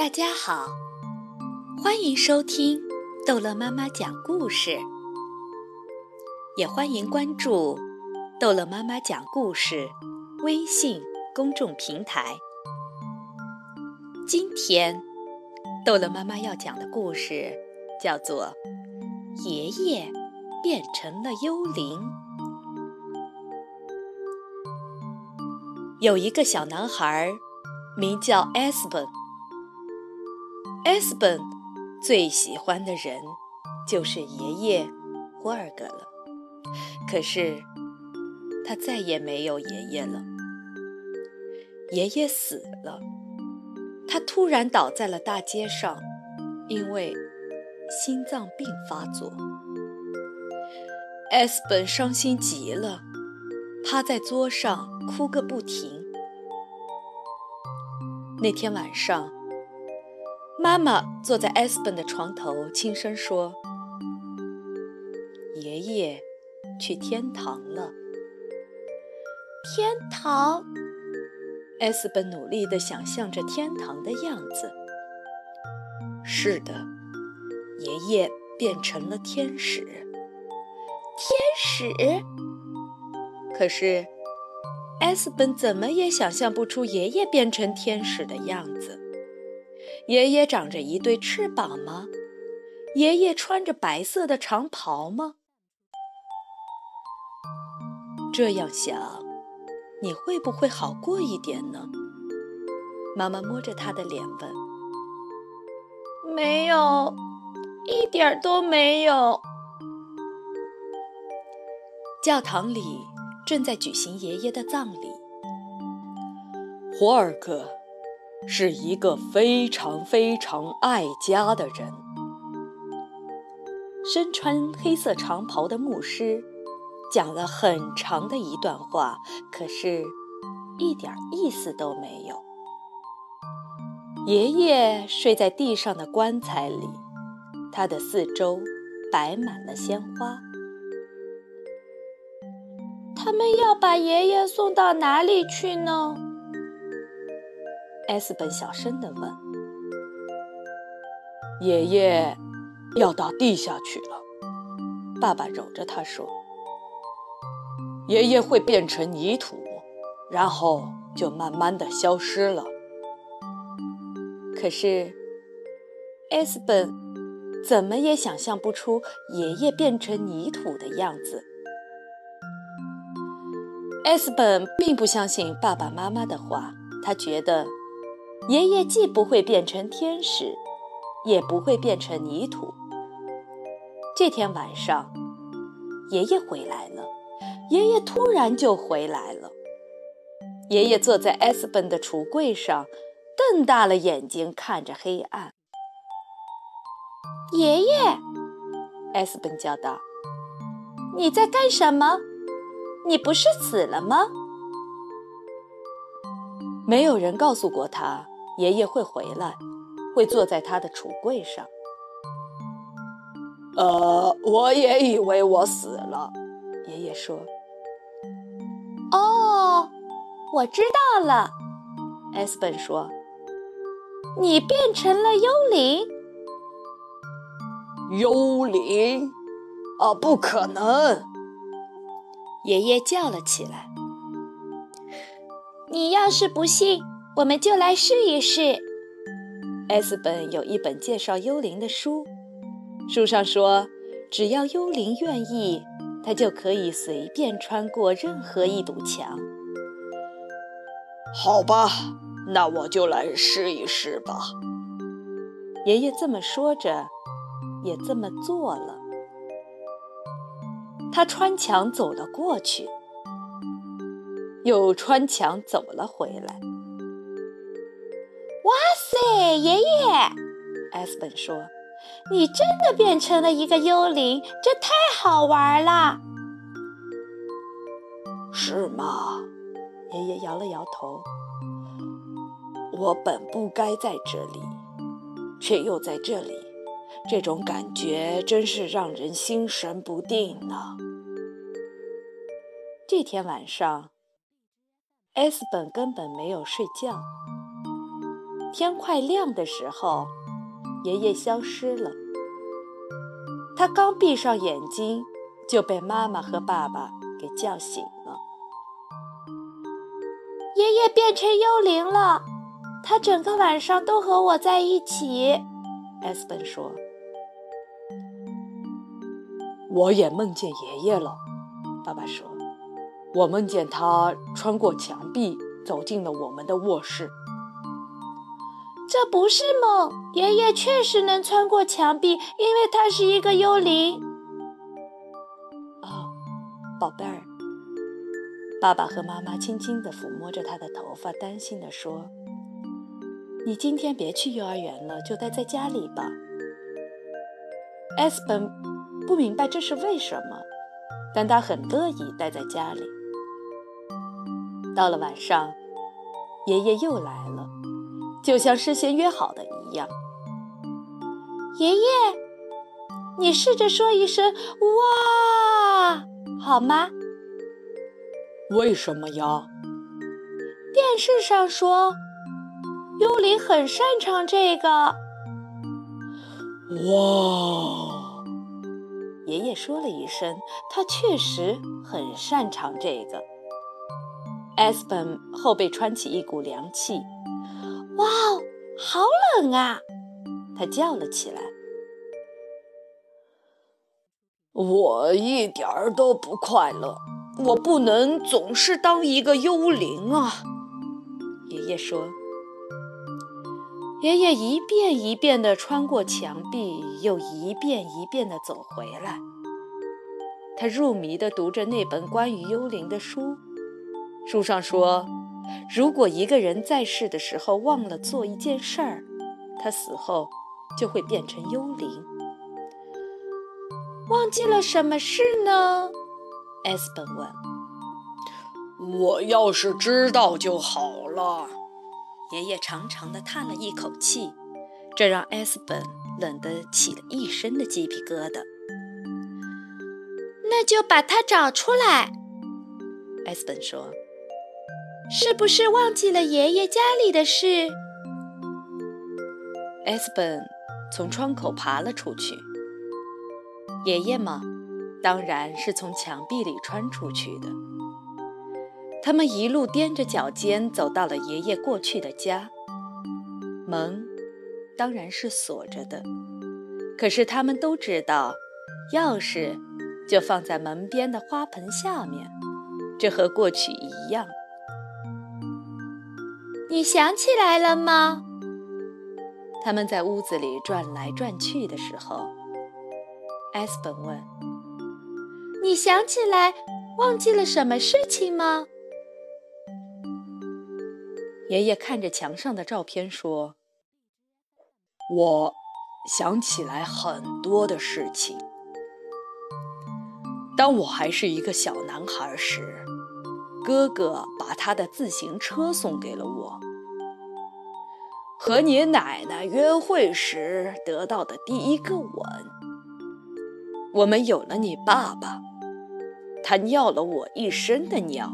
大家好，欢迎收听逗乐妈妈讲故事，也欢迎关注逗乐妈妈讲故事微信公众平台。今天逗乐妈妈要讲的故事叫做《爷爷变成了幽灵》。有一个小男孩，名叫 s 本。s 本最喜欢的人就是爷爷霍尔格了。可是他再也没有爷爷了。爷爷死了，他突然倒在了大街上，因为心脏病发作。s 本伤心极了。趴在桌上哭个不停。那天晚上，妈妈坐在埃斯本的床头，轻声说：“爷爷去天堂了。”天堂，埃斯本努力地想象着天堂的样子。是的，爷爷变成了天使。天使。可是，艾斯本怎么也想象不出爷爷变成天使的样子。爷爷长着一对翅膀吗？爷爷穿着白色的长袍吗？这样想，你会不会好过一点呢？妈妈摸着他的脸问。没有，一点都没有。教堂里。正在举行爷爷的葬礼。霍尔克是一个非常非常爱家的人。身穿黑色长袍的牧师讲了很长的一段话，可是，一点意思都没有。爷爷睡在地上的棺材里，他的四周摆满了鲜花。他们要把爷爷送到哪里去呢？艾斯本小声地问。爷爷要到地下去了，爸爸揉着他说：“爷爷会变成泥土，然后就慢慢的消失了。”可是，艾斯本怎么也想象不出爷爷变成泥土的样子。艾斯本并不相信爸爸妈妈的话，他觉得爷爷既不会变成天使，也不会变成泥土。这天晚上，爷爷回来了。爷爷突然就回来了。爷爷坐在艾斯本的橱柜上，瞪大了眼睛看着黑暗。爷爷，艾斯本叫道：“你在干什么？”你不是死了吗？没有人告诉过他，爷爷会回来，会坐在他的橱柜上。呃，我也以为我死了。爷爷说：“哦，我知道了。”艾斯本说：“你变成了幽灵。”幽灵？啊，不可能！爷爷叫了起来：“你要是不信，我们就来试一试。”艾斯本有一本介绍幽灵的书，书上说，只要幽灵愿意，他就可以随便穿过任何一堵墙。好吧，那我就来试一试吧。爷爷这么说着，也这么做了。他穿墙走了过去，又穿墙走了回来。哇塞，爷爷！艾斯本说：“你真的变成了一个幽灵，这太好玩了。”是吗？爷爷摇了摇头。我本不该在这里，却又在这里。这种感觉真是让人心神不定呢。这天晚上，艾斯本根本没有睡觉。天快亮的时候，爷爷消失了。他刚闭上眼睛，就被妈妈和爸爸给叫醒了。爷爷变成幽灵了，他整个晚上都和我在一起。艾斯本说：“我也梦见爷爷了。”爸爸说：“我梦见他穿过墙壁，走进了我们的卧室。”这不是梦，爷爷确实能穿过墙壁，因为他是一个幽灵。哦，宝贝儿，爸爸和妈妈轻轻地抚摸着他的头发，担心地说：“你今天别去幼儿园了，就待在家里吧。”艾斯本不明白这是为什么，但他很乐意待在家里。到了晚上，爷爷又来了。就像事先约好的一样，爷爷，你试着说一声“哇”好吗？为什么呀？电视上说，幽灵很擅长这个。哇！爷爷说了一声，他确实很擅长这个。艾斯本后背穿起一股凉气。哇，好冷啊！他叫了起来。我一点儿都不快乐，我不能总是当一个幽灵啊！爷爷说。爷爷一遍一遍地穿过墙壁，又一遍一遍地走回来。他入迷地读着那本关于幽灵的书，书上说。如果一个人在世的时候忘了做一件事儿，他死后就会变成幽灵。忘记了什么事呢？艾斯本问。我要是知道就好了。爷爷长长的叹了一口气，这让艾斯本冷得起了一身的鸡皮疙瘩。那就把它找出来。艾斯本说。是不是忘记了爷爷家里的事？艾斯本从窗口爬了出去。爷爷嘛，当然是从墙壁里穿出去的。他们一路踮着脚尖走到了爷爷过去的家。门当然是锁着的，可是他们都知道，钥匙就放在门边的花盆下面。这和过去一样。你想起来了吗？他们在屋子里转来转去的时候，艾斯本问：“你想起来忘记了什么事情吗？”爷爷看着墙上的照片说：“我想起来很多的事情。当我还是一个小男孩时。”哥哥把他的自行车送给了我。和你奶奶约会时得到的第一个吻。我们有了你爸爸，他尿了我一身的尿。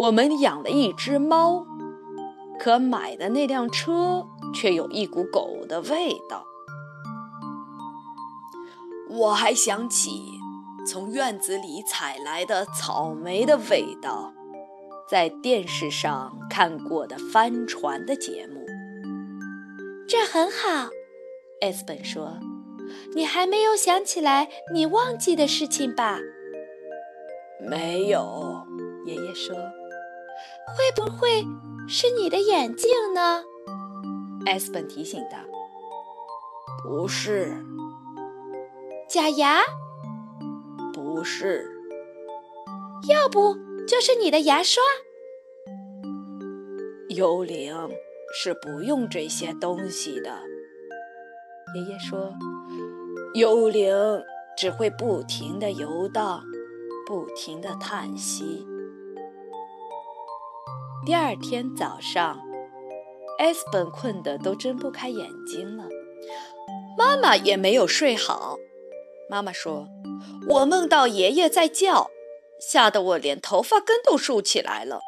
我们养了一只猫，可买的那辆车却有一股狗的味道。我还想起。从院子里采来的草莓的味道，在电视上看过的帆船的节目，这很好。艾斯本说：“你还没有想起来你忘记的事情吧？”没有，爷爷说：“会不会是你的眼镜呢？”艾斯本提醒道：“不是。”假牙。不是，要不就是你的牙刷。幽灵是不用这些东西的，爷爷说。幽灵只会不停的游荡，不停的叹息。第二天早上，艾斯本困得都睁不开眼睛了，妈妈也没有睡好。妈妈说。我梦到爷爷在叫，吓得我连头发根都竖起来了。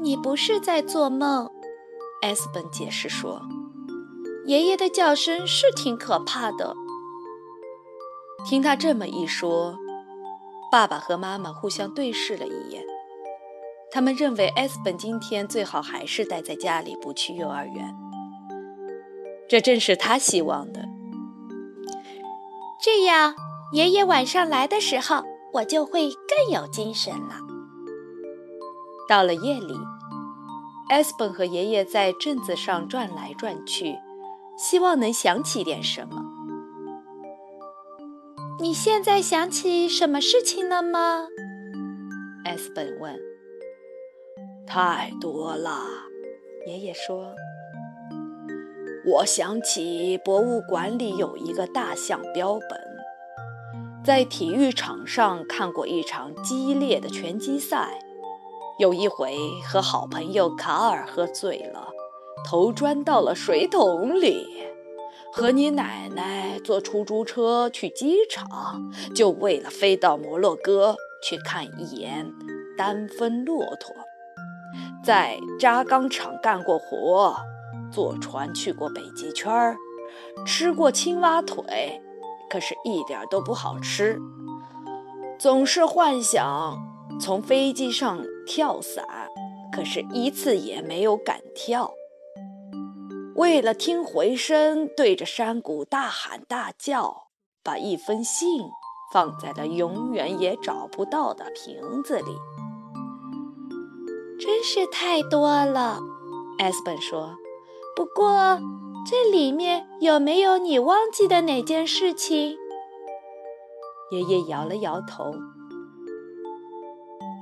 你不是在做梦，艾斯本解释说：“爷爷的叫声是挺可怕的。”听他这么一说，爸爸和妈妈互相对视了一眼。他们认为艾斯本今天最好还是待在家里，不去幼儿园。这正是他希望的。这样，爷爷晚上来的时候，我就会更有精神了。到了夜里，艾斯本和爷爷在镇子上转来转去，希望能想起点什么。你现在想起什么事情了吗？艾斯本问。太多了，爷爷说。我想起博物馆里有一个大象标本，在体育场上看过一场激烈的拳击赛。有一回和好朋友卡尔喝醉了，头钻到了水桶里。和你奶奶坐出租车去机场，就为了飞到摩洛哥去看一眼单峰骆驼。在轧钢厂干过活，坐船去过北极圈儿，吃过青蛙腿，可是一点都不好吃。总是幻想从飞机上跳伞，可是一次也没有敢跳。为了听回声，对着山谷大喊大叫，把一封信放在了永远也找不到的瓶子里。真是太多了，艾斯本说。不过，这里面有没有你忘记的哪件事情？爷爷摇了摇头。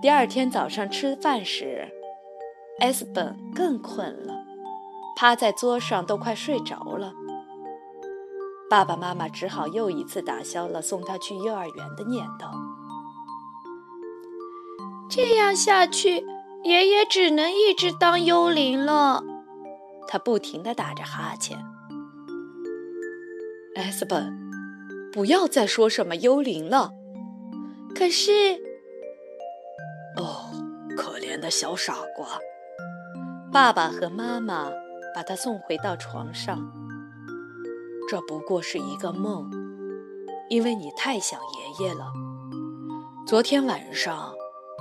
第二天早上吃饭时，艾斯本更困了，趴在桌上都快睡着了。爸爸妈妈只好又一次打消了送他去幼儿园的念头。这样下去。爷爷只能一直当幽灵了，他不停地打着哈欠。艾斯本，不要再说什么幽灵了。可是，哦，可怜的小傻瓜！爸爸和妈妈把他送回到床上。这不过是一个梦，因为你太想爷爷了。昨天晚上，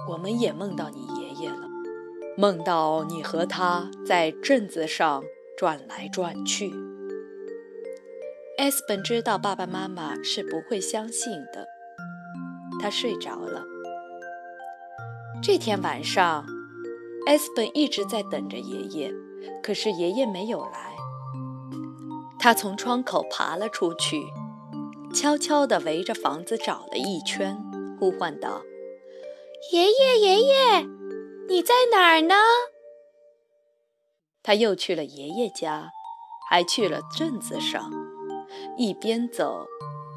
我们也梦到你爷。梦到你和他在镇子上转来转去，艾斯本知道爸爸妈妈是不会相信的。他睡着了。这天晚上，艾斯本一直在等着爷爷，可是爷爷没有来。他从窗口爬了出去，悄悄地围着房子找了一圈，呼唤道：“爷爷，爷爷！”你在哪儿呢？他又去了爷爷家，还去了镇子上，一边走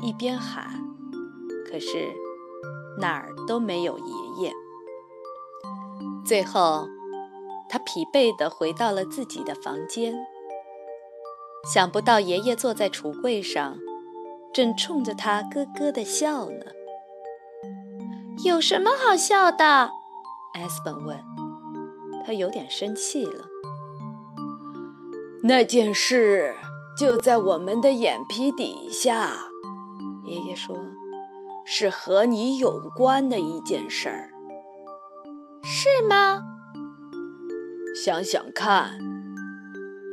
一边喊，可是哪儿都没有爷爷。最后，他疲惫地回到了自己的房间。想不到爷爷坐在橱柜上，正冲着他咯咯地笑呢。有什么好笑的？艾斯本问，他有点生气了。那件事就在我们的眼皮底下，爷爷说，是和你有关的一件事儿。是吗？想想看，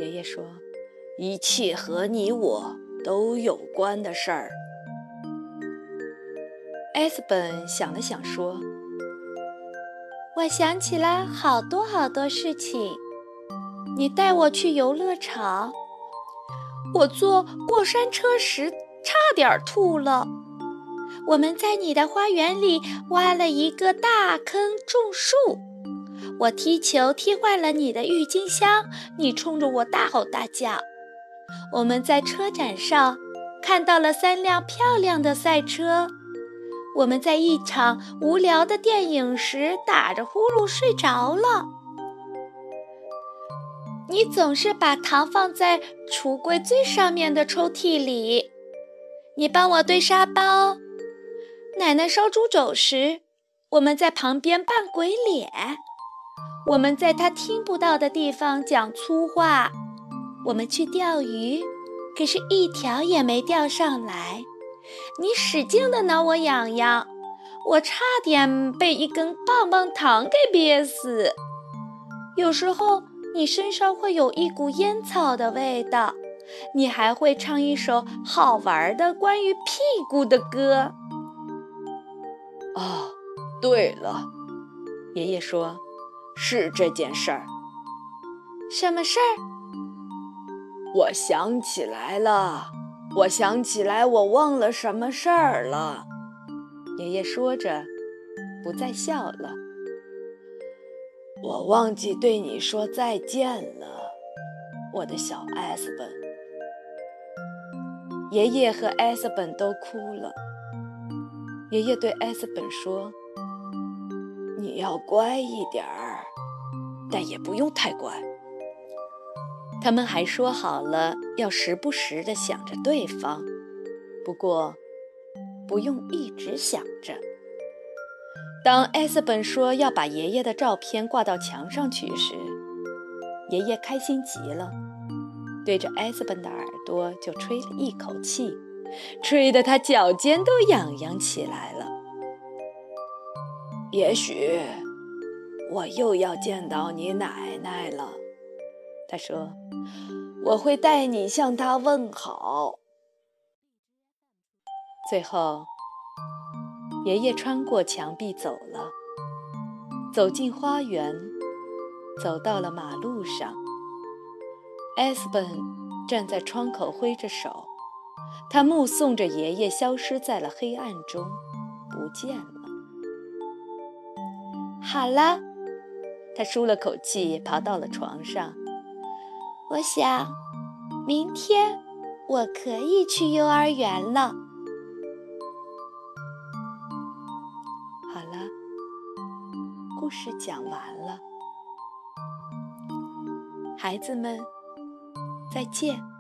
爷爷说，一切和你我都有关的事儿。艾斯本想了想说。我想起了好多好多事情。你带我去游乐场，我坐过山车时差点吐了。我们在你的花园里挖了一个大坑种树，我踢球踢坏了你的郁金香，你冲着我大吼大叫。我们在车展上看到了三辆漂亮的赛车。我们在一场无聊的电影时打着呼噜睡着了。你总是把糖放在橱柜最上面的抽屉里。你帮我堆沙包。奶奶烧猪肘时，我们在旁边扮鬼脸。我们在他听不到的地方讲粗话。我们去钓鱼，可是一条也没钓上来。你使劲的挠我痒痒，我差点被一根棒棒糖给憋死。有时候你身上会有一股烟草的味道，你还会唱一首好玩的关于屁股的歌。哦，对了，爷爷说，是这件事儿。什么事儿？我想起来了，我想起来，我忘了什么事儿了。爷爷说着，不再笑了。我忘记对你说再见了，我的小艾斯本。爷爷和艾斯本都哭了。爷爷对艾斯本说：“你要乖一点儿，但也不用太乖。”他们还说好了要时不时地想着对方，不过不用一直想着。当艾斯本说要把爷爷的照片挂到墙上去时，爷爷开心极了，对着艾斯本的耳朵就吹了一口气，吹得他脚尖都痒痒起来了。也许我又要见到你奶奶了，他说。我会带你向他问好。最后，爷爷穿过墙壁走了，走进花园，走到了马路上。艾斯本站在窗口挥着手，他目送着爷爷消失在了黑暗中，不见了。好了，他舒了口气，爬到了床上。我想，明天我可以去幼儿园了。好了，故事讲完了，孩子们，再见。